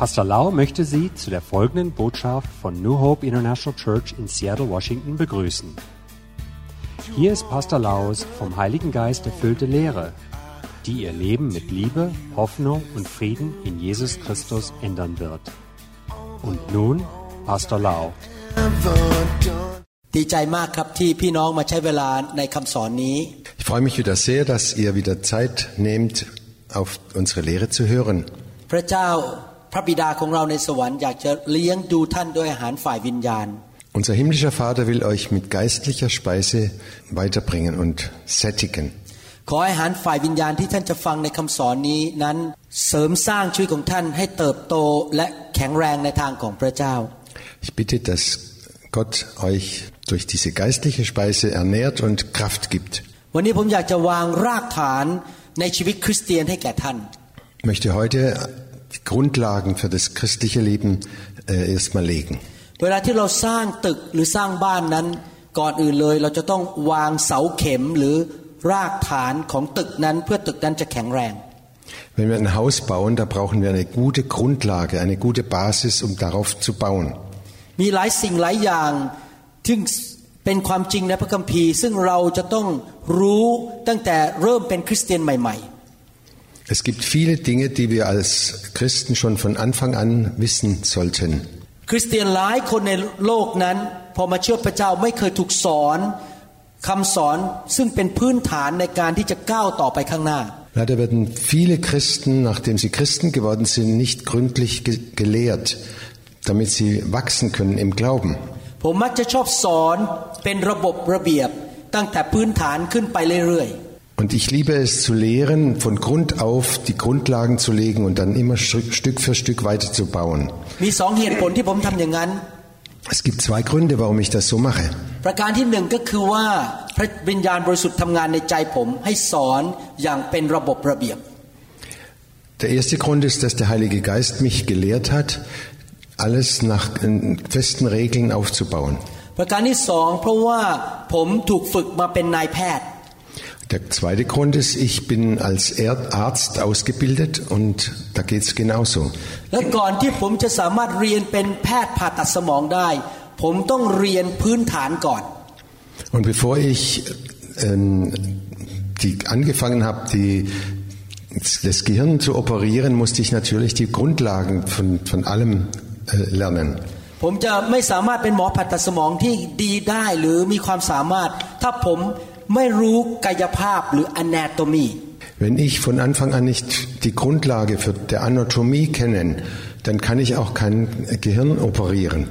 Pastor Lau möchte Sie zu der folgenden Botschaft von New Hope International Church in Seattle, Washington begrüßen. Hier ist Pastor Laus vom Heiligen Geist erfüllte Lehre, die Ihr Leben mit Liebe, Hoffnung und Frieden in Jesus Christus ändern wird. Und nun Pastor Lau. ดีใจมากครับที่พี่น้องมาใช้เวลาในคำสอนนี้ Ich freue mich wieder sehr, dass ihr wieder Zeit nehmt, auf unsere Lehre zu hören. พระเจ้า พระบิดาของเราในสวรรค์อยากจะเลี้ยงดูท่านด้วยอาหารฝ่ายวิญญาณ Unser himmlischer Vater will euch mit geistlicher Speise weiterbringen und sättigen. ขอให้อาหารฝ่ายวิญญาณที่ท่านจะฟังในคำสอนนี้นั้นเสริมสร้างชีวิตของท่านให้เติบโตและแข็งแรงในทางของพระเจ้า Ich bitte, dass Gott euch durch diese geistliche Speise ernährt und Kraft gibt. วันนี้ผมอยากจะวางรากฐานในชีวิตคริสเตียนให้แก่ท่าน Ich möchte heute die Grundlagen für das christliche Leben äh, erstmal legen. เวลาที่เราสร้างตึกหรือสร้างบ้านนั้น ก่อนอื่นเลย เราจะต้องวางเสาเข็มหรือรากฐานของตึกนั้น เพื่อตึกนั้นจะแข็งแรง Wenn wir ein Haus bauen, da brauchen wir eine gute Grundlage, eine gute Basis, um darauf zu bauen. มีหลายสิ่งหลายอย่างที่เป็นความจริงในพระคัมภีร์ ซึ่งเราจะต้องรู้ตั้งแต่เริ่มเป็นคริสเตียนใหม่ Es gibt viele Dinge, die wir als Christen schon von Anfang an wissen sollten. ๆ คริสเตียนหลายคนในโลกนั้น พอมาเชื่อพระเจ้าไม่เคยถูกสอนคำสอนซึ่งเป็นพื้นฐานในการที่จะก้าวต่อไปข้างหน้า Leider werden viele Christen, nachdem sie Christen geworden sind, nicht gründlich ge gelehrt, damit sie wachsen können im Glauben. ผ มมักจะชอบสอนเป็นระบบระเบียบ ตั้งแต่พื้นฐานขึ้นไปเรื่อย Und ich liebe es zu lehren, von Grund auf die Grundlagen zu legen und dann immer Stück Stück für Stück weiterzubauen. ๆ มีสองเหตุผลที่ผมทำอย่างนั้น Es gibt zwei Gründe, warum ich das so mache. ประการที่หนึ่งก็คือว่าพระวิญญาณบริสุทธิ์ทำงานในใจผม ให้สอนอย่างเป็นระบบระเบียบ Der erste Grund ist, dass der Heilige Geist mich gelehrt hat, alles nach äh, festen Regeln aufzubauen. ประการที่สองเพราะว่าผมถูกฝึกมาเป็นนายแพทย์ Der zweite Grund ist, ich bin als Er- Arzt ausgebildet und da geht's genauso. และก่อนที่ผมจะสามารถเรียนเป็นแพทย์ผ่าตัดสมองได้ ผมต้องเรียนพื้นฐานก่อน Und bevor ich ähm, die angefangen habe, die, das Gehirn zu operieren, musste ich natürlich die Grundlagen von, von allem äh, lernen. ผมจะไม่สามารถเป็นหมอผ่าตัดสมองที่ดีได้หรือมีความสามารถ ถ้าผม ไม่รู้กายภาพหรือ anatomy Wenn ich von Anfang an nicht die Grundlage für der Anatomie kenne, dann kann ich auch kein Gehirn operieren.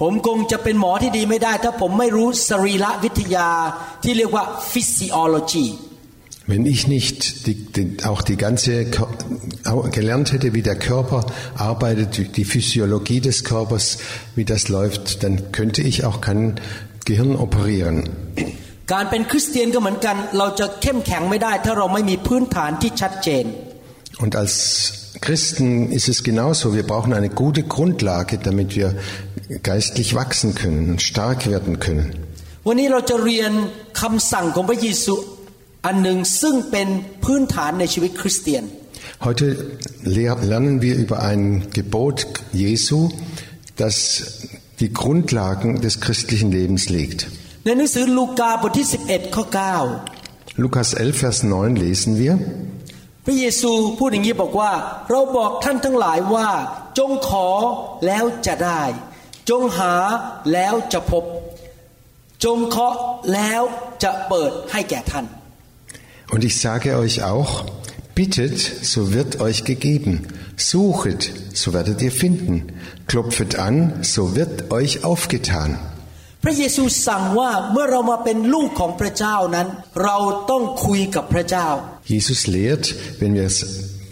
ผมคงจะเป็นหมอที่ดีไม่ได้ ถ้าผมไม่รู้สรีระวิทยาที่เรียกว่า physiology Wenn ich nicht die, die, auch die ganze Kör- au- gelernt hätte, wie der Körper arbeitet, die- die Physiologie des Körpers, wie das läuft, dann könnte ich auch kein Gehirn operieren. การเป็นคริสเตียนก็เหมือนกัน เราจะเข้มแข็งไม่ได้ ถ้าเราไม่มีพื้นฐานที่ชัดเจน Und als Christen ist es genauso. Wir brauchen eine gute Grundlage, damit wir geistlich wachsen können und stark werden können. วันนี้เราจะเรียนคำสั่งของพระเยซูอันหนึ่งซึ่งเป็นพื้นฐานในชีวิตคริสเตียน Heute lehr- lernen wir über ein Gebot Jesu, das die Grundlagen des christlichen Lebens legt. ในหนังสือลูกาบทที่ 11 ข้อ Lukas 11, Vers 9 lesen wir. 9 พระเยซูพูดอย่างนี้บอกว่า เราบอกท่านทั้งหลายว่า จงขอแล้วจะได้ จงหาแล้วจะพบ จงเคาะแล้วจะเปิดให้แก่ท่าน Und ich sage euch auch, bittet, so wird euch gegeben. Suchet, so werdet ihr finden. Klopfet an, so wird euch aufgetan. พระเยซูสั่งว่าเมื่อเรามาเป็นลูกของพระเจ้านั้น เราต้องคุยกับพระเจ้า Jesus lehrt, wenn wir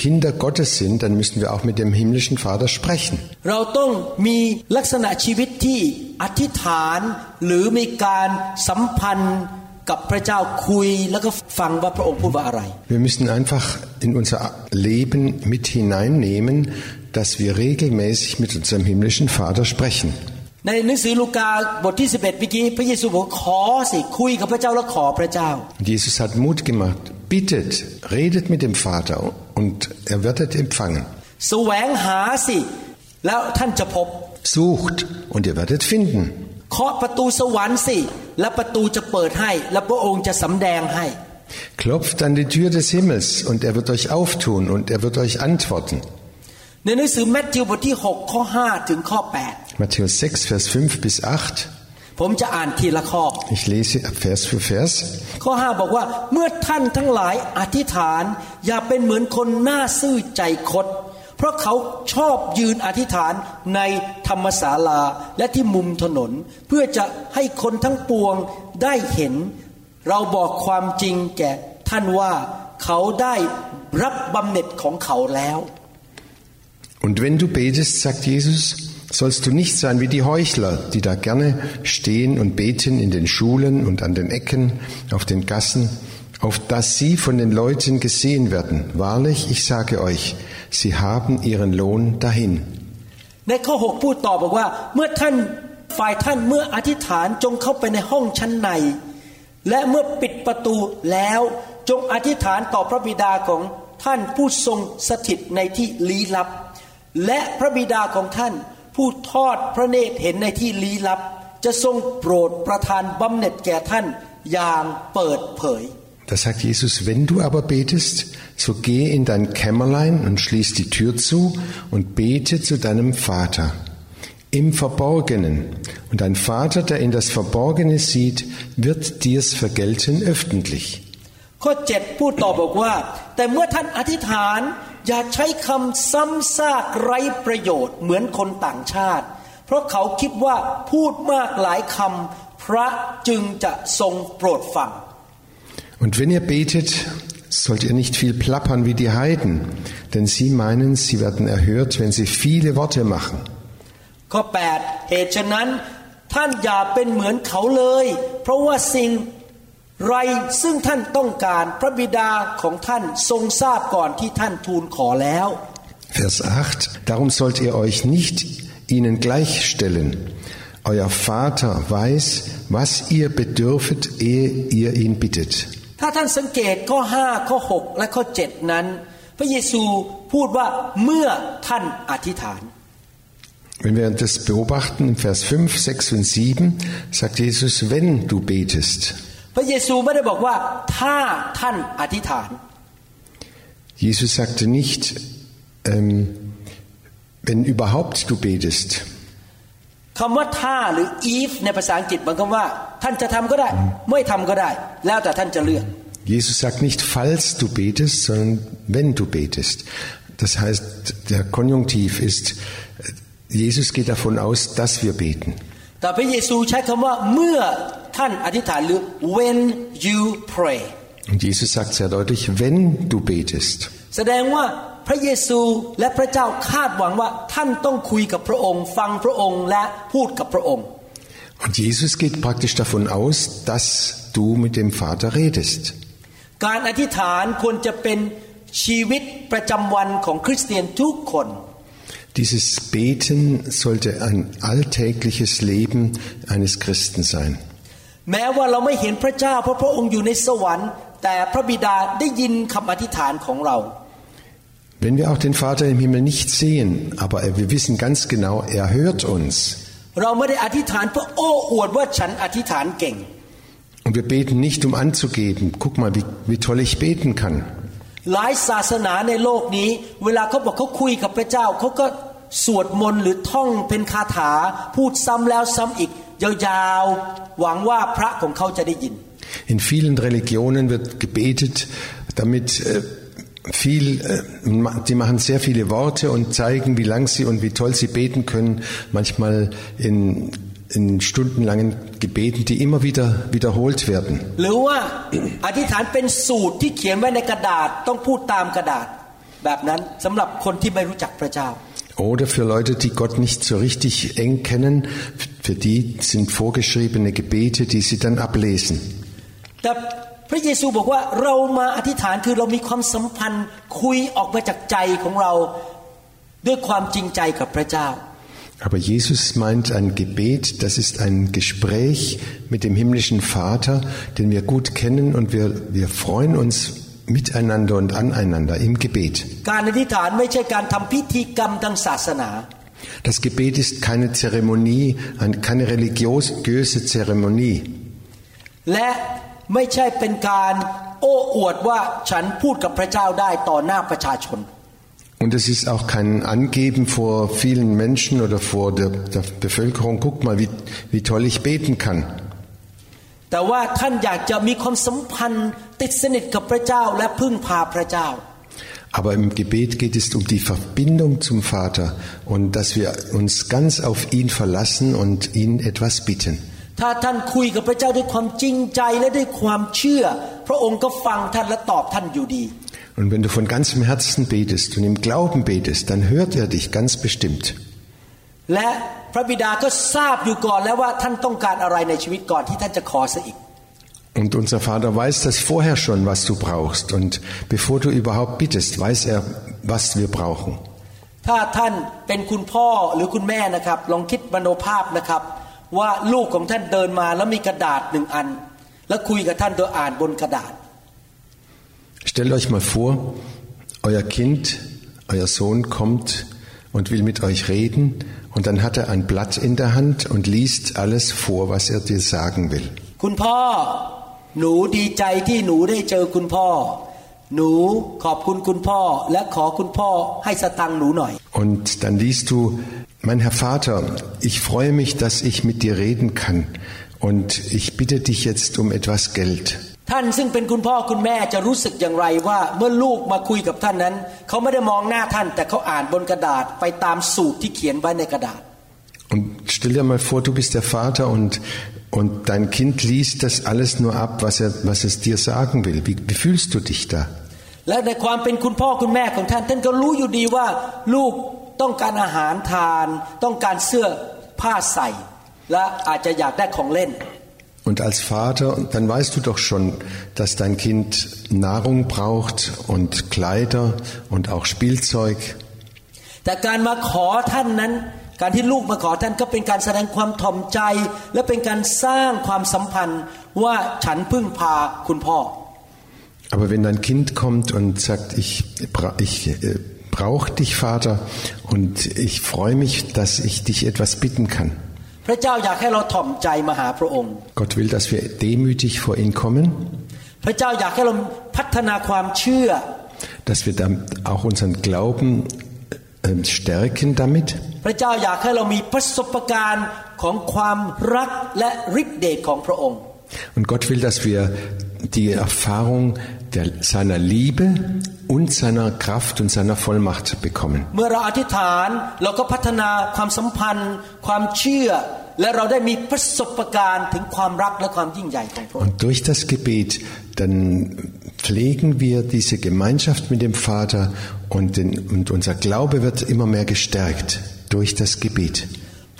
Kinder Gottes sind, dann müssen wir auch mit dem himmlischen Vater sprechen. เราต้องมีลักษณะชีวิตที่อธิษฐาน หรือมีการสัมพันธ์กับพระเจ้าคุยแล้วก็ฟังว่าพระองค์พูดว่าอะไร Wir müssen einfach in unser Leben mit hineinnehmen, dass wir regelmäßig mit unserem himmlischen Vater sprechen. ในหนังสือลูกาบทที่ 11เมื่อกี้พระเยซูบอกขอสิคุยกับพระเจ้าแล้วขอพระเจ้า Und Jesus hat Mut gemacht. Bittet, redet mit dem Vater und er wird es empfangen. แสวงหาสิ แล้วท่านจะพบ Sucht und ihr werdet finden. เคาะประตูสวรรค์สิ และประตูจะเปิดให้ และพระองค์จะสำแดงให้ Klopft an die Tür des Himmels und er wird euch auftun und er wird euch antworten. ในหนังสือแมทธิวบทที่ 6 ข้อ 5 ถึงข้อ Matthäus 6, Vers 5 bis 8. 8ผมจะอ่านทีละข้อ Ich lese Vers für Vers. ข้อ5บอกว่าเมื่อท่านทั้งหลายอธิษฐาน อย่าเป็นเหมือนคนหน้าซื่อใจคดเพราะเขาชอบยืนอธิษฐานในธรรมศาลาและที่มุมถนน เพื่อจะให้คนทั้งปวงได้เห็น เราบอกความจริงแก่ท่านว่าเขาได้รับบำเหน็จของเขาแล้ว Und wenn du betest, sagt Jesus, sollst du nicht sein wie die Heuchler, die da gerne stehen und beten in den Schulen und an den Ecken, auf den Gassen, auf dass sie von den Leuten gesehen werden. Wahrlich, ich sage euch, sie haben ihren Lohn dahin. ในข้อ 6 พูดต่อบอกว่า เมื่อท่านฝ่ายท่านเมื่ออธิษฐานจงเข้าไปในห้องชั้นใน และเมื่อปิดประตูแล้วจงอธิษฐานต่อพระบิดาของท่านผู้ทรงสถิตในที่ลี้ลับ และพระบิดาของท่าน ผู้ทอดพระเนตรเห็นในที่ลี้ลับ จะทรงโปรดประทานบำเหน็จแก่ท่านอย่างเปิดเผย Da sagt Jesus, wenn du aber betest, so geh in dein Kämmerlein und schließ die Tür zu und bete zu deinem Vater im Verborgenen. Und dein Vater, der in das Verborgene sieht, wird dir's vergelten öffentlich. ข้อ7พูดต่อบอกว่า แต่เมื่อท่านอธิษฐาน อย่าใช้คำซ้ำซากไร้ประโยชน์เหมือนคนต่างชาติ เพราะเขาคิดว่าพูดมากหลายคำพระจึงจะทรงโปรดฟัง Und wenn ihr betet, sollt ihr nicht viel plappern wie die Heiden, denn sie meinen, sie werden erhört, wenn sie viele Worte machen. ข้อ8เหตุฉะนั้นท่านอย่าเป็นเหมือนเขาเลย เพราะว่าสิ่ง ไรซึ่งท่านต้องการพระบิดาของท่านทรงทราบก่อนที่ท่านทูลขอแล้ว Vers 8. Darum sollt ihr euch nicht ihnen gleichstellen. Euer Vater weiß, was ihr bedürfet, ehe ihr ihn bittet. ถ้าท่านสังเกตข้อ 5 ข้อ 6 และข้อ 7 นั้น พระเยซูพูดว่าเมื่อท่านอธิษฐาน Wenn wir das beobachten, in Vers 5, 6 und 7, sagt Jesus, wenn du betest. พระเยซูไม่ได้บอกว่าถ้าท่านอธิษฐาน Jesus sagte nicht, ähm, wenn überhaupt du betest. คำว่าถ้าหรือ if ในภาษาอังกฤษหมายความว่า ท่านจะทำก็ได้ ไม่ทำก็ได้ แล้วแต่ท่านจะเลือก Jesus sagt nicht, falls du betest, sondern wenn du betest. Das heißt, der Konjunktiv ist, Jesus geht davon aus, dass wir beten. แต่พระเยซูใช้คำว่าเมื่อท่านอธิษฐานหรือ when you pray Und Jesus sagt sehr deutlich, wenn du betest. แสดงว่าพระเยซูและพระเจ้าคาดหวังว่าท่านต้องคุยกับพระองค์ ฟังพระองค์และพูดกับพระองค์ Und Jesus geht praktisch davon aus, dass du mit dem Vater redest. การอธิษฐานควรจะเป็นชีวิตประจำวันของคริสเตียนทุกคน Dieses Beten sollte ein alltägliches Leben eines Christen sein. แม้ว่าเราไม่เห็นพระเจ้าเพราะพระองค์อยู่ในสวรรค์ แต่พระบิดาได้ยินคำอธิษฐานของเรา Wenn wir auch den Vater im Himmel nicht sehen, aber wir wissen ganz genau, er hört uns. เราไม่ได้อธิษฐานเพื่อโอ้อวดว่าฉันอธิษฐานเก่ง Und wir beten nicht, um anzugeben, guck mal, wie, wie toll ich beten kann. หลายศาสนาในโลกนี้ เวลาเขาบอกเขาคุยกับพระเจ้าเขาก็ สวดมนต์หรือท่องเป็นคาถาพูดซ้ำแล้วซ้ำอีกยาวๆหวังว่าพระของเขาจะได้ยิน In vielen Religionen wird gebetet, damit äh, viel, äh, ma- die machen sehr viele Worte und zeigen, wie lang sie und wie toll sie beten können, manchmal in, in stundenlangen Gebeten, die immer wieder wiederholt werden. หรือว่าอธิษฐานเป็นสูตรที่เขียนไว้ในกระดาษต้องพูดตามกระดาษแบบนั้นสำหรับคนที่ไม่รู้จักพระเจ้า Oder für Leute, die Gott nicht so richtig eng kennen, für die sind vorgeschriebene Gebete, die sie dann ablesen. แต่พระเยซูบอกว่าเรามาอธิษฐานคือเรามีความสัมพันธ์คุยออกมาจากใจของเรา ด้วยความจริงใจกับพระเจ้า Aber Jesus meint ein Gebet, das ist ein Gespräch mit dem himmlischen Vater, den wir gut kennen und wir, wir freuen uns miteinander und aneinander im Gebet. การอธิษฐานไม่ใช่การทำพิธีกรรมทางศาสนา Das Gebet ist keine Zeremonie, ein- keine religiöse Zeremonie. และไม่ใช่เป็นการโอ้อวดว่าฉันพูดกับพระเจ้าได้ต่อหน้าประชาชน Und es ist auch kein Angeben vor vielen Menschen oder vor der, der Bevölkerung, guck mal, wie, wie toll ich beten kann. แต่ว่าท่านอยากจะมีความสัมพันธ์ติดสนิทกับพระเจ้าและพึ่งพาพระเจ้า Aber im Gebet geht es um die Verbindung zum Vater und dass wir uns ganz auf ihn verlassen und ihn etwas bitten. ถ้าท่านคุยกับพระเจ้าด้วยความจริงใจและด้วยความเชื่อ พระองค์ก็ฟังท่านและตอบท่านอยู่ดี Und wenn du von ganzem Herzen betest und im Glauben betest, dann hört er dich ganz bestimmt. และพ ระบิดาก็ทราบอยู่ก่อนแล้วว่าท่านต้องการอะไรในชีวิตก่อนที่ท่านจะขอซะอีก Und unser Vater weiß das vorher schon, was du brauchst. Und bevor du überhaupt bittest, weiß er, was wir brauchen. ถ้าท่านเป็นคุณพ่อหรือคุณแม่นะครับ ลองคิดมโนภาพนะครับ ว่าลูกของท่านเดินมาแล้วมีกระดาษหนึ่งอัน แล้วคุยกับท่านโดยอ่านบนกระดาษ Stellt euch mal vor, euer Kind, euer Sohn kommt und will mit euch reden und dann hat er ein Blatt in der Hand und liest alles vor, was er dir sagen will. คุณพ่อ หนูดีใจที่หนูได้เจอคุณพ่อ หนูขอบคุณคุณพ่อ และขอคุณพ่อให้สตังค์หนูหน่อย Und dann liest du, mein Herr Vater, ich freue mich, dass ich mit dir reden kann und ich bitte dich jetzt um etwas Geld. ท่านซึ่งเป็นคุณพ่อคุณแม่จะรู้สึกอย่างไรว่าเมื่อลูกมาคุยกับท่านนั้น เขาไม่ได้มองหน้าท่าน แต่เขาอ่านบนกระดาษไปตามสูตรที่เขียนไว้ในกระดาษ Und stell dir mal vor, du bist der Vater und, und dein Kind liest das alles nur ab, was, er, was es dir sagen will. Wie, wie fühlst du dich da? และในความเป็นคุณพ่อคุณแม่ของท่าน ท่านก็รู้อยู่ดีว่าลูกต้องการอาหารทาน ต้องการเสื้อผ้าใส่ และอาจจะอยากได้ของเล่น Und als Vater, dann weißt du doch schon, dass dein Kind Nahrung braucht und Kleider und auch Spielzeug. แต่การมาขอท่านนั้น การที่ลูกมาขอท่านก็เป็นการแสดงความถ่อมใจ และเป็นการสร้างความสัมพันธ์ว่าฉันพึ่งพาคุณพ่อ Aber wenn dein Kind kommt und sagt, ich, bra- ich äh, brauche dich, Vater, und ich freue mich, dass ich dich etwas bitten kann. พระเจ้าอยากให้เราถ่อมใจมาหาพระองค์ Gott will, dass wir demütig vor ihn kommen, พระเจ้าอยากให้เราพัฒนาความเชื่อ dass wir dann auch unseren Glauben äh, stärken damit. พระเจ้าอยากให้เรามีประสบการณ์ของความรักและฤทธิเดชของพระองค์ Und Gott will, dass wir die Erfahrung der, seiner Liebe und seiner Kraft und seiner Vollmacht bekommen. เมื่อเราอธิษฐานเราก็พัฒนาความสัมพันธ์ ความเชื่อ และเราได้มีประสบการณ์ถึงความรักและความยิ่งใหญ่ของพระองค์ Und durch das Gebet, dann pflegen wir diese Gemeinschaft mit dem Vater und, den, und unser Glaube wird immer mehr gestärkt durch das Gebet.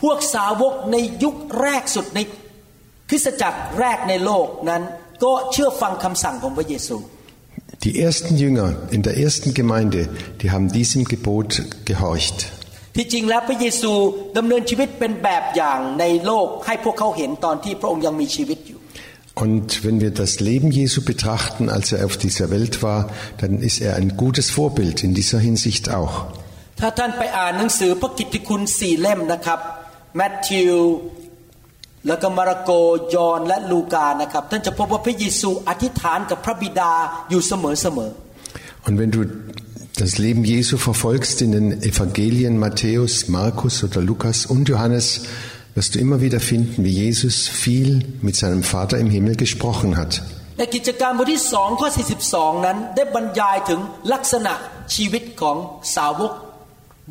พวกสาวกในยุคแรกสุดในคริสตจักรแรกในโลกนั้น ก็เชื่อฟังคำสั่งของพระเยซู Die ersten Jünger in der ersten Gemeinde, die haben diesem Gebot gehorcht. ที่จริงแล้วพระเยซูดำเนินชีวิตเป็นแบบอย่างในโลกให้พวกเขาเห็นตอนที่พระองค์ยังมีชีวิตอยู่ Und wenn wir das Leben Jesu betrachten, als er auf dieser Welt war, dann ist er ein gutes Vorbild in dieser Hinsicht auch. ถ้าท่านไปอ่านหนังสือพระกิตติคุณสี่เล่มนะครับแมทธิว แล้วก็มาระโกยอห์นและลูกานะครับท่านจะพบว่าพระเยซูอธิษฐานกับพระบิดาอยู่เสมอเสมอ Und wenn du das Leben Jesu verfolgst in den Evangelien Matthäus, Markus oder Lukas und Johannes, wirst du immer wieder finden, wie Jesus viel mit seinem Vater im Himmel gesprochen hat. ในกิจการบทที่สองข้อ42 นั้นได้บรรยายถึงลักษณะชีวิตของสาวก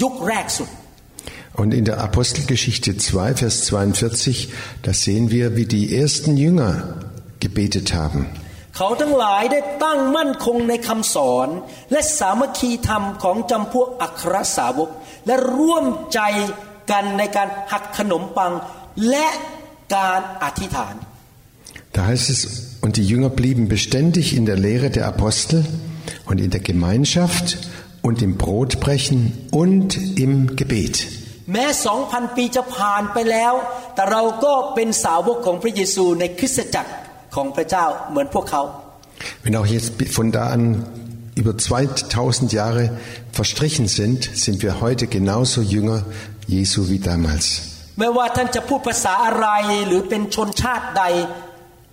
ยุคแรกสุด Und in der Apostelgeschichte 2, Vers 42, da sehen wir, wie die ersten Jünger gebetet haben. Da heißt es, und die Jünger blieben beständig in der Lehre der Apostel und in der Gemeinschaft und im Brotbrechen und im Gebet. แม้สองพันปีจะผ่านไปแล้ว แต่เราก็เป็นสาวกของพระเยซูในคริสตจักรของพระเจ้าเหมือนพวกเขา Wenn auch jetzt von da an über 2000 Jahre verstrichen sind, sind wir heute genauso Jünger Jesu wie damals. ไม่ว่าท่านจะพูดภาษาอะไรหรือเป็นชนชาติใด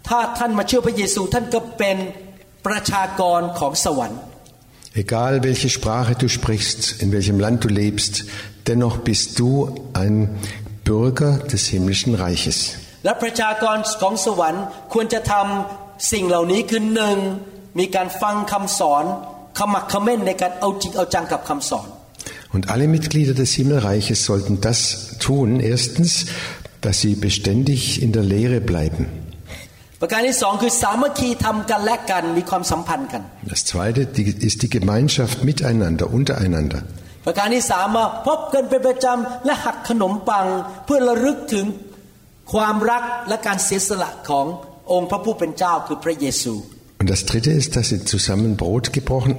ถ้าท่านมาเชื่อพระเยซูท่านก็เป็นประชากรของสวรรค์ Egal welche Sprache du sprichst, in welchem Land du lebst, dennoch bist du ein Bürger des himmlischen Reiches. และประชากรของสวรรค์ควรจะทำสิ่งเหล่านี้คือหนึ่งมีการฟังคำสอนขมักเขม้นในการเอาจริงเอาจังกับคำสอน Und alle Mitglieder des Himmelreiches sollten das tun. Erstens, dass sie beständig in der Lehre bleiben. Das zweite die- ist die Gemeinschaft miteinander, untereinander. ประการที่สามมาพบกันเป็นประจำและหักขนมปัง เพื่อระลึกถึงความรักและการเสียสละขององค์พระผู้เป็นเจ้าคือพระเยซู Und das dritte ist, dass sie zusammen Brot gebrochen,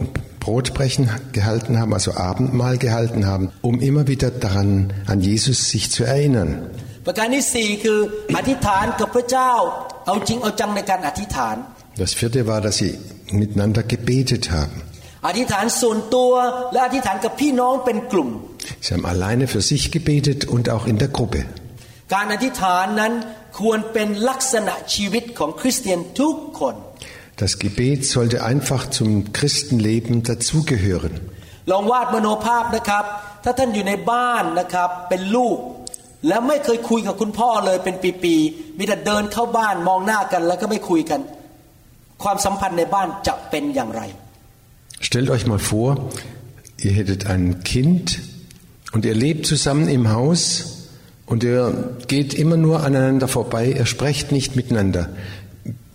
Brotbrechen gehalten haben, also Abendmahl gehalten haben, um immer wieder daran, an Jesus sich zu erinnern. ประการที่สี่คืออธิษฐานกับพระเจ้า เอาจริงเอาจังในการอธิษฐาน Das vierte war, dass sie miteinander gebetet haben. อธิษฐานส่วนตัวและอธิษฐานกับพี่น้องเป็นกลุ่ม Sie haben alleine für sich gebetet und auch in der Gruppe. การอธิษฐานนั้นควรเป็นลักษณะชีวิตของคริสเตียนทุกคน Das Gebet sollte einfach zum Christenleben dazugehören. ลองวาดมโนภาพนะครับ ถ้าท่านอยู่ในบ้านนะครับ เป็นลูก แล้วไม่เคยคุยกับคุณพ่อเลยเป็นปีๆ มีแต่เดินเข้าบ้านมองหน้ากันแล้วก็ไม่คุยกัน ความสัมพันธ์ในบ้านจะเป็นอย่างไร Stellt euch mal vor, ihr hättet ein Kind und ihr lebt zusammen im Haus und ihr geht immer nur aneinander vorbei, ihr sprecht nicht miteinander.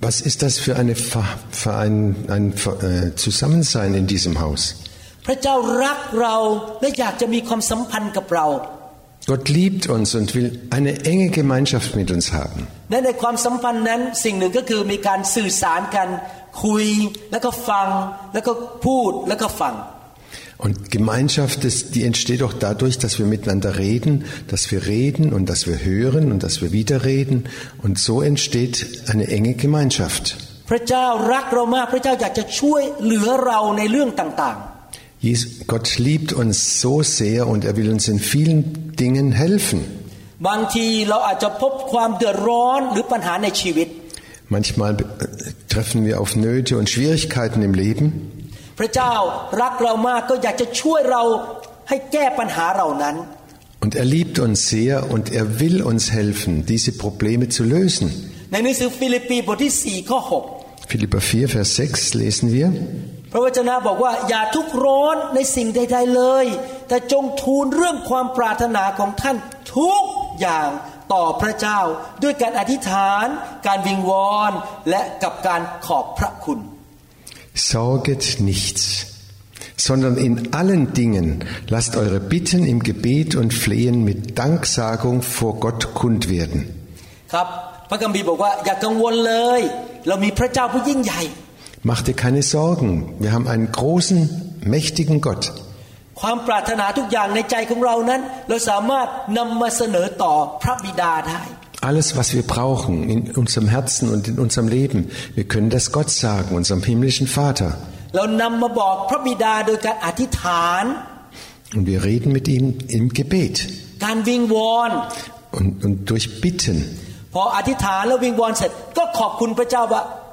Was ist das für, eine, Ver- für ein, ein Ver- äh, Zusammensein in diesem Haus? พระเจ้ารักเราและอยากจะมีความสัมพันธ์กับเรา Gott liebt uns und will eine enge Gemeinschaft mit uns haben. และในความสัมพันธ์นั้นสิ่งหนึ่งก็คือมีการสื่อสารกัน คุยแล้วก็ฟัง แล้วก็พูดแล้วก็ฟัง Und Gemeinschaft, das, die entsteht auch dadurch, dass wir miteinander reden, dass wir reden und dass wir hören und dass wir wieder reden. Und so entsteht eine enge Gemeinschaft. พระเจ้ารักเรามาก พระเจ้าอยากจะช่วยเหลือเราในเรื่องต่าง Jesus, Gott liebt uns so sehr und er will uns in vielen Dingen helfen. ๆ บางทีเราอาจจะพบความเดือดร้อนหรือปัญหาในชีวิต Manchmal äh, treffen wir auf Nöte und Schwierigkeiten im Leben. พระเจ้ารักเรามากก็อยากจะช่วยเราให้แก้ปัญหาเหล่านั้น Und er liebt uns sehr und er will uns helfen, diese Probleme zu lösen. ในหนังสือฟิลิปปีบทที่4ข้อ Philipper 4, Vers 6 lesen wir. 6พระวจนะบอกว่าอย่าทุกข์ร้อนในสิ่งใด ๆเลย แต่จงทูลเรื่องความปรารถนาของท่านทุกอย่างต่อพระเจ้าด้วยการอธิษฐาน การวิงวอนและกับการขอบพระคุณ Sorget nichts, sondern in allen Dingen lasst eure Bitten im Gebet und Flehen mit Danksagung vor Gott kund werden. ครับพระคัมภีร์บอกว่าอย่ากังวลเลย เรามีพระเจ้าผู้ยิ่งใหญ่ Macht dir keine Sorgen, wir haben einen großen, mächtigen Gott. ความปรารถนาทุกอย่างในใจของเรานั้น เราสามารถนำมาเสนอต่อพระบิดาได้ Alles, was wir brauchen in unserem Herzen und in unserem Leben, wir können das Gott sagen, unserem himmlischen Vater. เรานำมาบอกพระบิดาโดยการอธิษฐาน Und wir reden mit ihm im Gebet การวิงวอน und, und durch Bitten.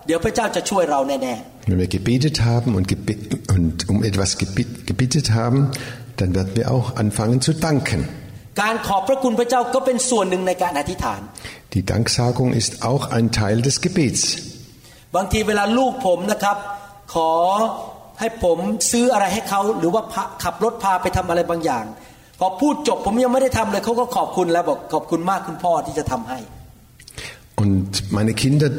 พออธิษฐานแล้ววิงวอนเสร็จก็ขอบคุณพระเจ้าว่าเดี๋ยวพระเจ้าจะช่วยเราแน่ Wenn wir gebetet haben und, gebe und um etwas gebit gebittet haben, dann werden wir auch anfangen zu danken. ๆการขอบพระคุณพระเจ้าก็เป็นส่วนหนึ่งในการอธิษฐาน Die Danksagung ist auch ein Teil des Gebets. บางทีเวลาลูกผมนะครับขอให้ผมซื้ออะไรให้เขาหรือว่าพาขับรถพาไปทำอะไรบางอย่าง พอพูดจบผมยังไม่ได้ทำเลยเขาก็ขอบคุณแล้วบอกขอบคุณมากคุณพ่อที่จะทำให้ Und meine Kinder,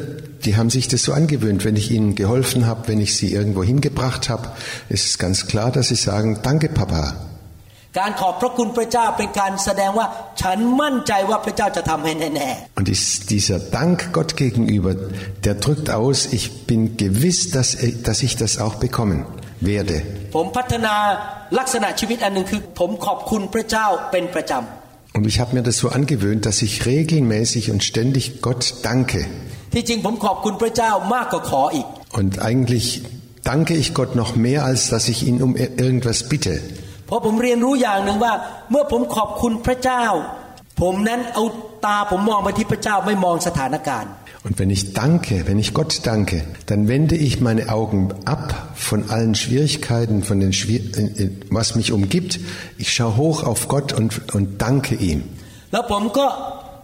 die haben sich das so angewöhnt, wenn ich ihnen geholfen habe, wenn ich sie irgendwo hingebracht habe, ist es ganz klar, dass sie sagen, danke Papa. การขอบพระคุณพระเจ้าเป็นการแสดงว่าฉันมั่นใจว่าพระเจ้าจะทำให้แน่ Und dies, dieser Dank Gott gegenüber, der drückt aus, ich bin gewiss, dass, ich- dass ich das auch bekommen werde. ๆผมพัฒนาลักษณะชีวิตอันหนึ่งคือ ผมขอบคุณพระเจ้าเป็นประจ Und ich habe mir das so angewöhnt, dass ich regelmäßig und ständig Gott danke. Und eigentlich danke ich Gott noch mehr, als dass ich ihn um irgendwas bitte. เพราะผมเรียนรู้อย่างหนึ่งว่า เมื่อผมขอบคุณพระเจ้า ผมนั้นเอาตาผมมองไปที่พระเจ้าไม่มองสถานการณ์ Und wenn ich danke, wenn ich Gott danke, dann wende ich meine Augen ab von allen Schwierigkeiten, von den Schwier äh, äh, was mich umgibt. Ich schaue hoch auf Gott und, und danke ihm. แล้วผมก็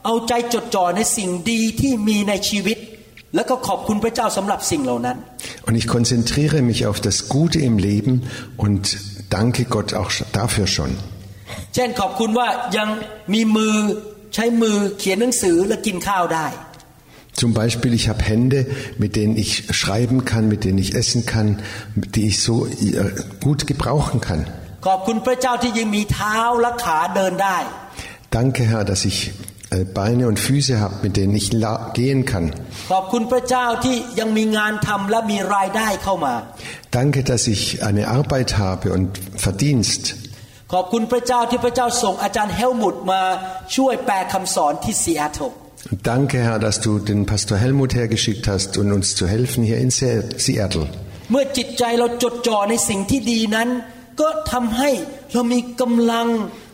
เอาใจจดจ่อในสิ่งดีที่มีในชีวิต แล้วก็ขอบคุณพระเจ้าสำหรับสิ่งเหล่านั้น Und ich konzentriere mich auf das Gute im Leben und danke Gott auch dafür schon. เช่นขอบคุณว่ายังมีมือใช้มือเขียนหนังสือและกินข้าวได้ zum Beispiel, ich habe Hände, mit denen ich schreiben kann, mit denen ich essen kann, die ich so äh, gut gebrauchen kann. Danke, Herr, dass ich äh, Beine und Füße habe, mit denen ich gehen kann. Danke, dass ich eine Arbeit habe und Verdienst. ขอบคุณพระเจ้าที่พระเจ้าส่งอาจารย์เฮลมุตมาช่วยแปลคำสอนที่ซีแอตเทิล danke, Herr, dass du den Pastor Helmut hergeschickt hast, um uns zu helfen hier in Se- Seattle. เมื่อจิตใจเราจดจ่อในสิ่งที่ดีนั้น ก็ทำให้เรามีกำลัง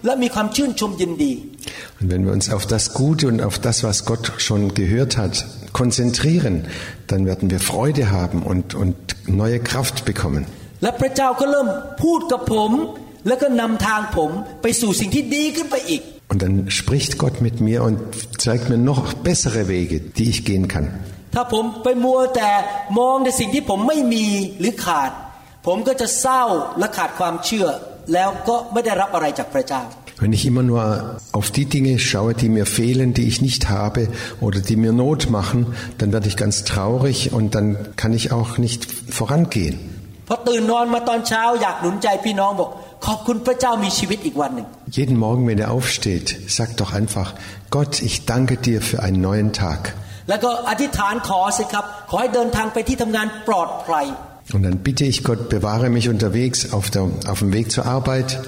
และมีความชื่นชมยินดี Und wenn wir uns auf das Gute und auf das, was Gott schon gehört hat, konzentrieren, dann werden wir Freude haben und, und neue Kraft bekommen. และพระเจ้าก็เริ่มพูดกับผม แล้วก็นำทางผมไปสู่สิ่งที่ดีขึ้นไปอีก Und dann spricht Gott mit mir und zeigt mir noch bessere Wege, die ich gehen kann. ถ้าผมไปมัวแต่มองในสิ่งที่ผมไม่มีหรือขาด ผมก็จะเศร้าและขาดความเชื่อ แล้วก็ไม่ได้รับอะไรจากพระเจ้า Wenn ich immer nur auf die Dinge schaue, die mir fehlen, die ich nicht habe oder die mir Not machen, dann werde ich ganz traurig und dann kann ich auch nicht vorangehen. พอตื่นนอนมาตอนเช้าอยากหนุนใจพี่น้องบอก jeden Morgen, wenn er aufsteht, sagt doch einfach, Gott, ich danke dir für einen neuen Tag. Und dann bitte ich Gott, bewahre mich unterwegs auf, der, auf dem Weg zur Arbeit.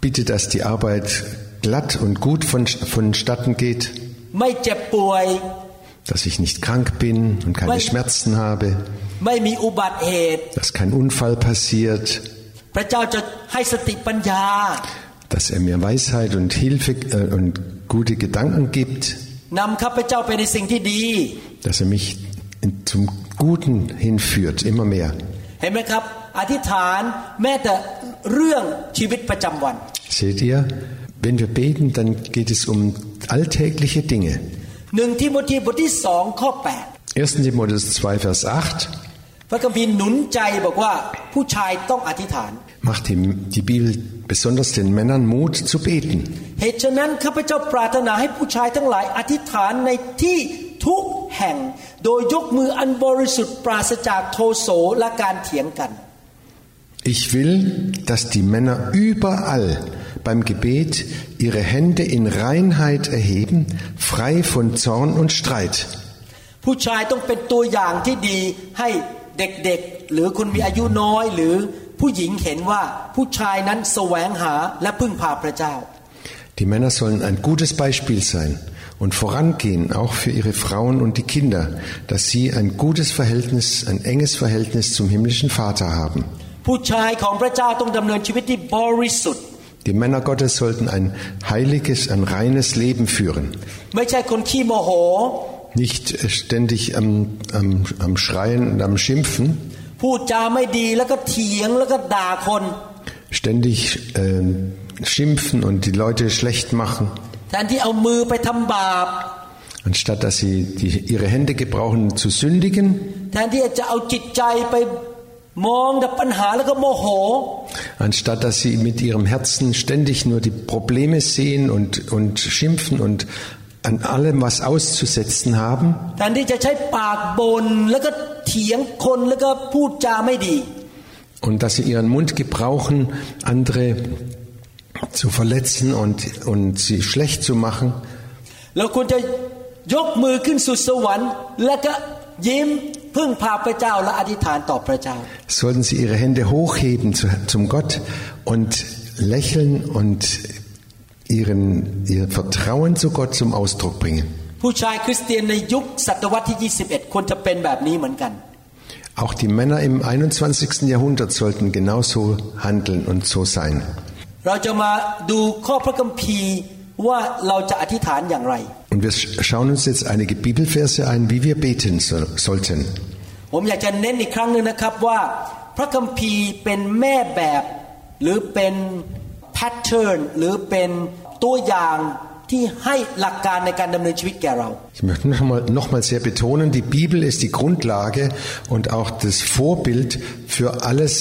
Bitte, dass die Arbeit glatt und gut von, vonstatten geht. Dass ich nicht krank bin und keine Schmerzen habe ไม่มีอุบัติเหตุ dass kein Unfall passiert, พระเจ้าจะให้สติปัญญา dass er mir Weisheit und Hilfe äh, und gute Gedanken gibt, นำข้าพเจ้าไปในสิ่งที่ดี dass er mich in, zum Guten hinführt, immer mehr. เห็นไหมครับ อธิษฐานแม้แต่เรื่องชีวิตประจำวัน Seht ihr, wenn wir beten, dann geht es um alltägliche Dinge. หนึ่งทิโมธีบทที่สองข้อ 1. Timotheus 2, Vers 8 8 พระคัมภีร์หนุนใจบอกว่าผู้ชายต้องอธิษฐาน macht die, die Bibel besonders den Männern Mut zu beten. เหตุฉะนั้นข้าพเจ้าปรารถนาให้ผู้ชายทั้งหลายอธิษฐานในที่ทุกแห่ง โดยยกมืออันบริสุทธิ์ปราศจากโทโสและการเถียงกัน Ich will, dass die Männer überall beim Gebet ihre Hände in Reinheit erheben, frei von Zorn und Streit. ผู้ชายต้องเป็นตัวอย่างที่ดีให้ เด็กๆ หรือคนมีอายุน้อย หรือผู้หญิงเห็นว่าผู้ชายนั้นแสวงหาและพึ่งพาพระเจ้า Die Männer sollen ein gutes Beispiel sein und vorangehen, auch für ihre Frauen und die Kinder, dass sie ein gutes Verhältnis, ein enges Verhältnis zum himmlischen Vater haben. ผู้ชายของพระเจ้าต้องดำเนินชีวิตที่บริสุทธิ์ Die Männer Gottes sollten ein heiliges, ein reines Leben führen. ไม่ใช่คนขี้โมโห Nicht ständig am, am, am Schreien und am Schimpfen, พูดจาไม่ดีแล้วก็เถียงแล้วก็ด่าคน ständig äh, schimpfen und die Leute schlecht machen, แทนที่เอามือไปทำบาป anstatt dass sie die, ihre Hände gebrauchen zu sündigen, แทนที่จะเอาจิตใจไปมองแต่ปัญหาแล้วก็โมโห anstatt dass sie mit ihrem Herzen ständig nur die Probleme sehen und, und schimpfen und an allem was auszusetzen haben, und dass sie ihren Mund gebrauchen, andere zu verletzen und, und sie schlecht zu machen, sollten sie ihre Hände hochheben zum Gott und lächeln und ihren, ihr Vertrauen zu Gott zum Ausdruck bringen. ผู้ชายคริสเตียนในยุคศตวรรษที่ 21 ควรจะเป็นแบบนี้เหมือนกัน Auch die Männer im 21. Jahrhundert sollten genauso handeln und so sein. เราจะมาดูข้อพระคัมภีร์ว่าเราจะอธิษฐานอย่างไร Und wir schauen uns jetzt einige Bibelverse ein, wie wir beten so, sollten. ผมอยากจะเน้นอีกครั้งหนึ่งนะครับว่าพระคัมภีร์เป็นแม่แบบ หรือเป็น แพทเทิร์นหรือเป็นตัวอย่างที่ให้หลักการในการดำเนินชีวิตแก่เรา Ich möchte nochmal noch mal sehr betonen, die Bibel ist die Grundlage und auch das Vorbild für alles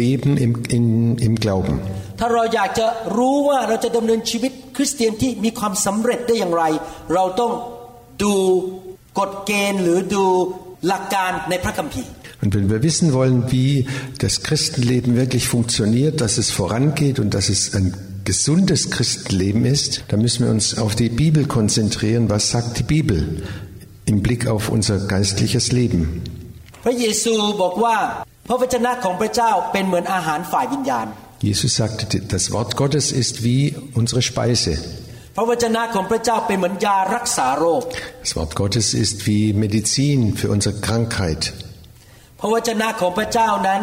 Leben im, in, im Glauben. ถ้าเราอยากจะรู้ว่าเราจะดำเนินชีวิตคริสเตียนที่มีความสำเร็จได้อย่างไร เราต้องดูกฎเกณฑ์หรือดูหลักการในพระคัมภีร์ Und wenn wir wissen wollen, wie das Christenleben wirklich funktioniert, dass es vorangeht und dass es ein gesundes Christenleben ist, dann müssen wir uns auf die Bibel konzentrieren. Was sagt die Bibel im Blick auf unser geistliches Leben? พระเยซูบอกว่าพระวจนะของพระเจ้าเป็นเหมือนอาหารฝ่ายวิญญาณ Jesus sagte, das Wort Gottes ist wie unsere Speise. พระวจนะของพระเจ้าเป็นเหมือนยารักษาโรค Das Wort Gottes ist wie Medizin für unsere Krankheit. พระวจนะของพระเจ้านั้น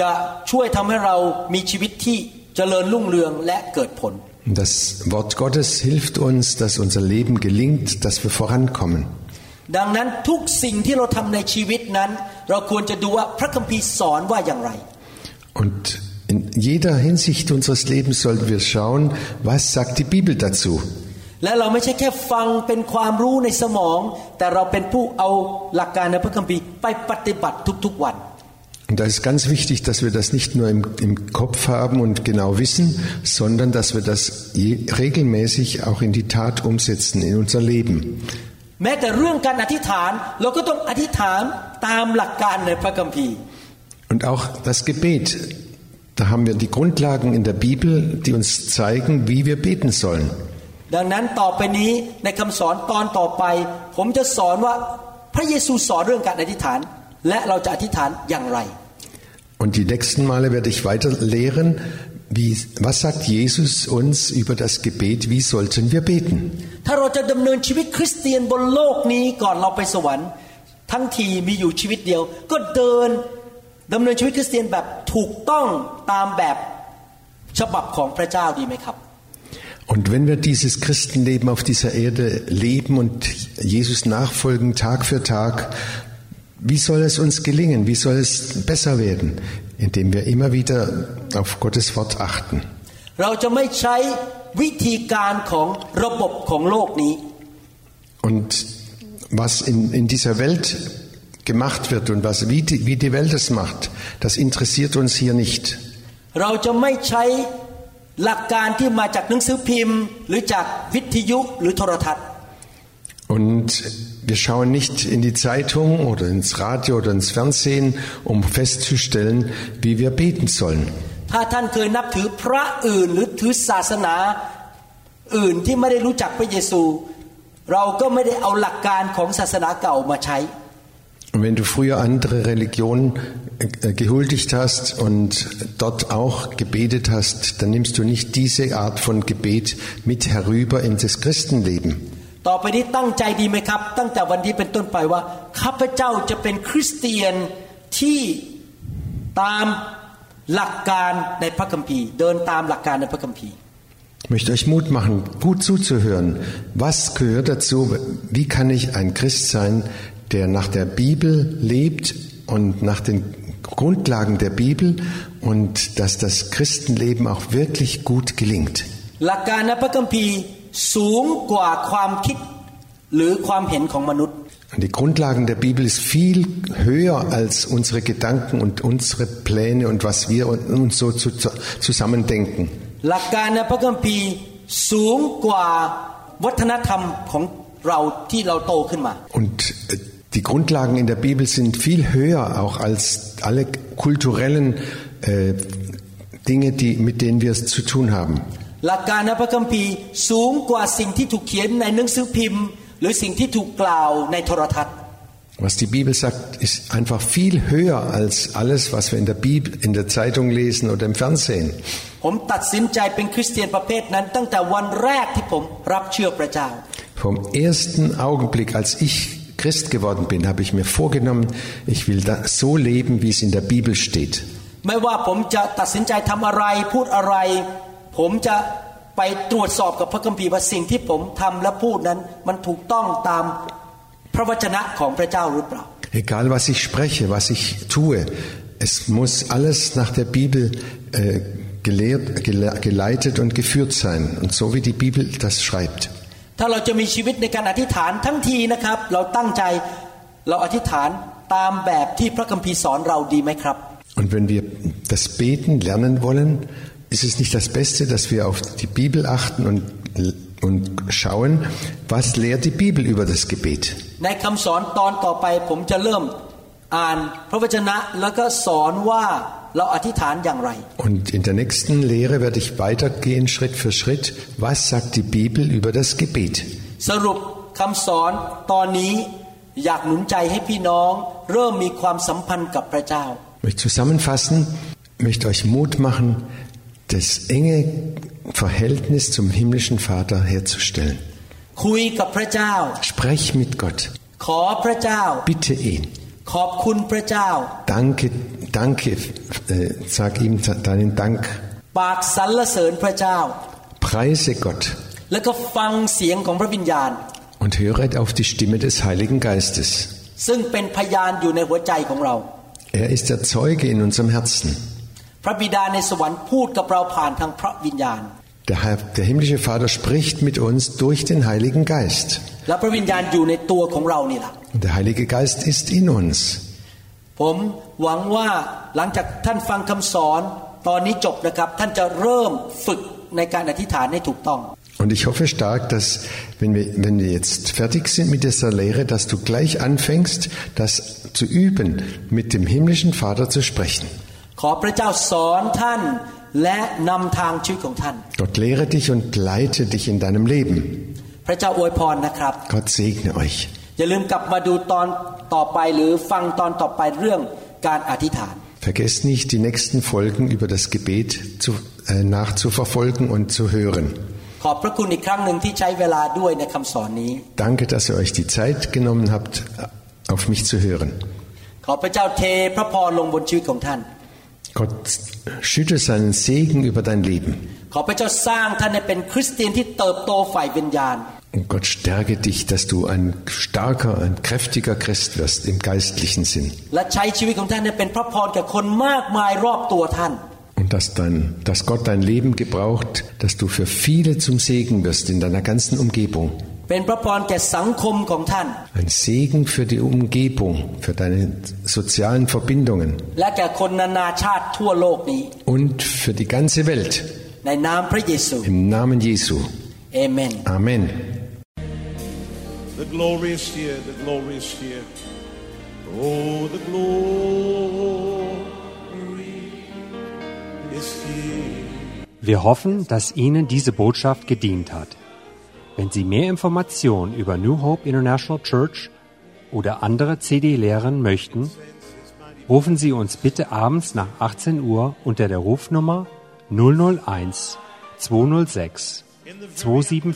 จะช่วยทำให้เรามีชีวิตที่เจริญรุ่งเรืองและเกิดผล Und Das Wort Gottes hilft uns, dass unser Leben gelingt, dass wir vorankommen. ดังนั้นทุกสิ่งที่เราทำในชีวิตนั้น เราควรจะดูว่าพระคัมภีร์สอนว่าอย่างไร Und in jeder Hinsicht unseres Lebens sollten wir schauen, was sagt die Bibel dazu. และเราไม่ใช่แค่ฟังเป็นความรู้ในสมอง แต่เราเป็นผู้เอาหลักการในพระคัมภีร์ไปปฏิบัติทุกๆวัน Und da ist ganz wichtig, dass wir das nicht nur im, im Kopf haben und genau wissen, sondern dass wir das je, regelmäßig auch in die Tat umsetzen, in unser Leben. แม้แต่เรื่องการอธิษฐาน เราก็ต้องอธิษฐานตามหลักการในพระคัมภีร์ Und auch das Gebet, da haben wir die Grundlagen in der Bibel, die uns zeigen, wie wir beten sollen. ดังนั้นต่อไปนี้ในคำสอนตอนต่อไป ผมจะสอนว่าพระเยซูสอนเรื่องการอธิษฐาน และเราจะอธิษฐานอย่างไร Und die nächsten Male werde ich weiter lehren, wie, was sagt Jesus uns über das Gebet, wie sollten wir beten. ถ้าเราจะดำเนินชีวิตคริสเตียนบนโลกนี้ก่อนเราไปสวรรค์ ทั้งทีมีอยู่ชีวิตเดียว ก็เดินดำเนินชีวิตคริสเตียนแบบถูกต้องตามแบบฉบับของพระเจ้าดีไหมครับ Und wenn wir dieses Christenleben auf dieser Erde leben und Jesus nachfolgen Tag für Tag, wie soll es uns gelingen? Wie soll es besser werden? Indem wir immer wieder auf Gottes Wort achten. เราจะไม่ใช้วิธีการของระบบของโลกนี้ Und was in, in dieser Welt gemacht wird und was, wie, die, wie die Welt es macht, das interessiert uns hier nicht. เราจะไม่ใช้ หลักการที่มาจากหนังสือพิมพ์ หรือจากวิทยุหรือโทรทัศน์ Und wir schauen nicht in die Zeitung oder ins Radio oder ins Fernsehen, um festzustellen, wie wir beten sollen. ถ้าท่านเคยนับถือพระอื่นหรือถือศาสนาอื่นที่ไม่ได้รู้จักพระเยซู เราก็ไม่ได้เอาหลักการของศาสนาเก่ามาใช้ Und wenn du früher andere Religionen äh, gehuldigt hast und dort auch gebetet hast, dann nimmst du nicht diese Art von Gebet mit herüber in das Christenleben. ต่อไปนี้ตั้งใจดีไหมครับ ตั้งแต่วันนี้เป็นต้นไปว่าข้าพเจ้าจะเป็นคริสเตียนที่ตามหลักการในพระคัมภีร์ เดินตามหลักการในพระคัมภีร์ Ich möchte euch Mut machen, gut zuzuhören. Was gehört dazu? Wie kann ich ein Christ sein, der nach der Bibel lebt und nach den Grundlagen der Bibel und dass das Christenleben auch wirklich gut gelingt? หลักการในพระคัมภีร์สูงกว่าความคิดหรือความเห็นของมนุษย์ Und Die Grundlagen der Bibel ist viel höher als unsere Gedanken und unsere Pläne und was wir uns so zu, zusammendenken. หลักการในพระคัมภีร์สูงกว่าวัฒนธรรมของเราที่เราโตขึ้นมา Und äh, die Grundlagen in der Bibel sind viel höher auch als alle kulturellen äh, Dinge, die, mit denen wir es zu tun haben. หลักการในพระคัมภีร์สูงกว่าสิ่งที่ถูกเขียนในหนังสือพิมพ์ หรือสิ่งที่ถูกกล่าวในโทรทัศน์ Was die Bibel sagt, ist einfach viel höher als alles, was wir in der Bibel, in der Zeitung lesen oder im Fernsehen. ผมตัดสินใจเป็นคริสเตียนประเภทนั้น ตั้งแต่วันแรกที่ผมรับเชื่อพระเจ้า Vom ersten Augenblick, als ich Christ geworden bin, habe ich mir vorgenommen, ich will da so leben, wie es in der Bibel steht. ไม่ว่าผมจะตัดสินใจทำอะไรพูดอะไร ผมจะไปตรวจสอบกับพระคัมภีร์ว่าสิ่งที่ผมทำและพูดนั้น มันถูกต้องตามพระวจนะของพระเจ้าหรือเปล่า Egal was ich spreche, was ich tue, es muss alles nach der Bibel äh, gelehrt, gele geleitet und geführt sein. Und so wie die Bibel das schreibt. ถ้าเราจะมีชีวิตในการอธิษฐานทั้งทีนะครับ เราตั้งใจเราอธิษฐานตามแบบที่พระคัมภีร์สอนเราดีไหมครับ Und wenn wir das Beten lernen wollen, ist es nicht das Beste, dass wir auf die Bibel achten und, und schauen, was lehrt die Bibel über das Gebet. ในคำสอนตอนต่อไปผมจะเริ่มอ่านพระวจนะแล้วก็สอนว่า เราอธิษฐานอย่างไร Und in der nächsten Lehre werde ich weitergehen, Schritt für Schritt, was sagt die Bibel über das Gebet. สรุปคำสอนตอนนี้อยากหนุนใจให้พี่น้อง เริ่มมีความสัมพันธ์กับพระเจ้า Ich möchte zusammenfassen, möchte euch Mut machen, das enge Verhältnis zum himmlischen Vater herzustellen. คุยกับพระเจ้า Sprech mit Gott, ขอพระเจ้า bitte ihn, ขอบคุณพระเจ้า danke, danke, äh, sag ihm deinen Dank, ปากสรรเสริญพระเจ้า preise Gott แล้วก็ฟังเสียงของพระวิญญาณ und höre auf die Stimme des Heiligen Geistes. ซึ่งเป็นพยานอยู่ในหัวใจของเรา Er ist der Zeuge in unserem Herzen. พระบิดาในสวรรค์พูดกับเราผ่านทางพระวิญญาณ Der, Herr- der himmlische Vater spricht mit uns durch den Heiligen Geist. และพระวิญญาณอยู่ในตัวของเรานี่แหละ Und der Heilige Geist ist in uns. ผมหวังว่าหลังจากท่านฟังคำสอน ตอนนี้จบนะครับ ท่านจะเริ่มฝึกในการอธิษฐานให้ถูกต้อง Und ich hoffe stark, dass wenn wir, wenn wir jetzt fertig sind mit dieser Lehre, dass du gleich anfängst, das zu üben, mit dem himmlischen Vater zu sprechen. ขอพระเจ้าสอนท่านและนำทางชีวิตของท่าน Gott lehre dich und leite dich in deinem Leben. พระเจ้าอวยพรนะครับ Gott segne euch. อย่าลืมกลับมาดูตอนต่อไปหรือฟังตอนต่อไปเรื่องการอธิษฐาน Vergesst nicht, die nächsten Folgen über das Gebet zu, äh, nachzuverfolgen und zu hören. ขอบพระคุณอีกครั้งหนึ่งที่ใช้เวลาด้วยในคำสอนนี้ Danke, dass ihr euch die Zeit genommen habt, auf mich zu hören. ขอพระเจ้าเทพระพรลงบนชีวิตของท่าน Gott schütte seinen Segen über dein Leben. ขอพระเจ้าสร้างท่านให้เป็นคริสเตียนที่เติบโตฝ่ายวิญญาณ und Gott stärke dich, dass du ein starker, ein kräftiger Christ wirst im geistlichen Sinn. Und dass, dein, dass Gott dein Leben gebraucht, dass du für viele zum Segen wirst in deiner ganzen Umgebung. Ein Segen für die Umgebung, für deine sozialen Verbindungen. Und für die ganze Welt. Im Namen Jesu. Amen. Amen. The glory is the glory is. Oh, the glory is here. Wir hoffen, dass Ihnen diese Botschaft gedient hat. Wenn Sie mehr Informationen über New Hope International Church oder andere CD-Lehren möchten, rufen Sie uns bitte abends nach 18 Uhr unter der Rufnummer 001 206 275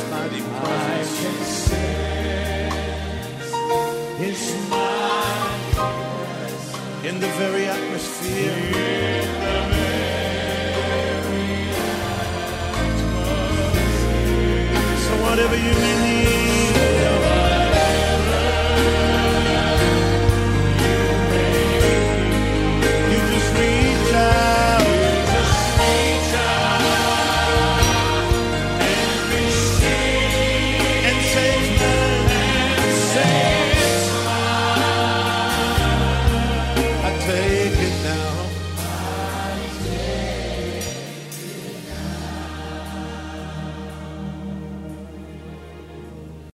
in the very atmosphere. So whatever you may need.